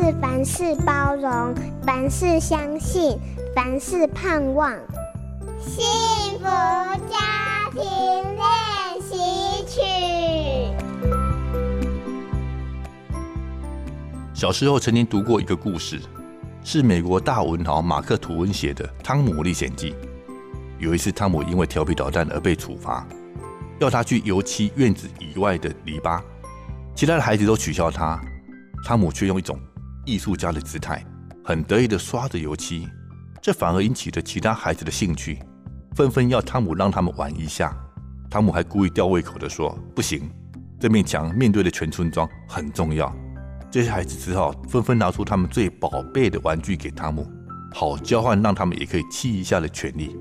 是凡事包容，凡事相信，凡事盼望。幸福家庭练习曲。小时候曾经读过一个故事。是美国大文豪马克·吐温写的《汤姆历险记》。有一次，汤姆因为调皮捣蛋而被处罚，要他去油漆院子以外的篱笆。其他的孩子都取笑他，汤姆却用一种艺术家的姿态，很得意地刷着油漆。这反而引起了其他孩子的兴趣，纷纷要汤姆让他们玩一下。汤姆还故意吊胃口地说：“不行，这面墙面对的全村庄很重要。”这些孩子只好纷纷拿出他们最宝贝的玩具给汤姆，好交换让他们也可以漆一下的权利。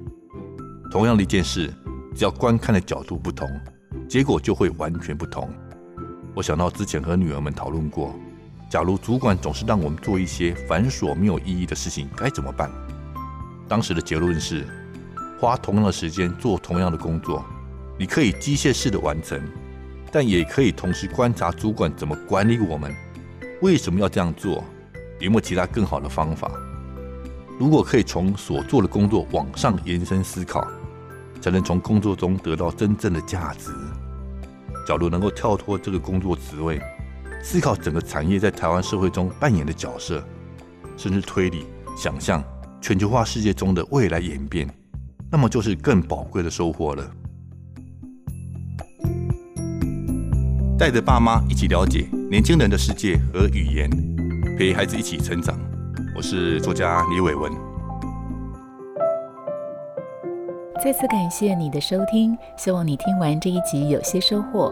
同样的一件事，只要观看的角度不同，结果就会完全不同。我想到之前和女儿们讨论过，假如主管总是让我们做一些繁琐没有意义的事情，该怎么办？当时的结论是，花同样的时间做同样的工作，你可以机械式的完成，但也可以同时观察主管怎么管理我们。为什么要这样做？有没有其他更好的方法？如果可以从所做的工作往上延伸思考，才能从工作中得到真正的价值。假如能够跳脱这个工作职位，思考整个产业在台湾社会中扮演的角色，甚至推理、想象全球化世界中的未来演变，那么就是更宝贵的收获了。带着爸妈一起了解年轻人的世界和语言，陪孩子一起成长。我是作家李伟文。再次感谢你的收听，希望你听完这一集有些收获。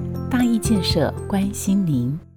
大义建设关心您。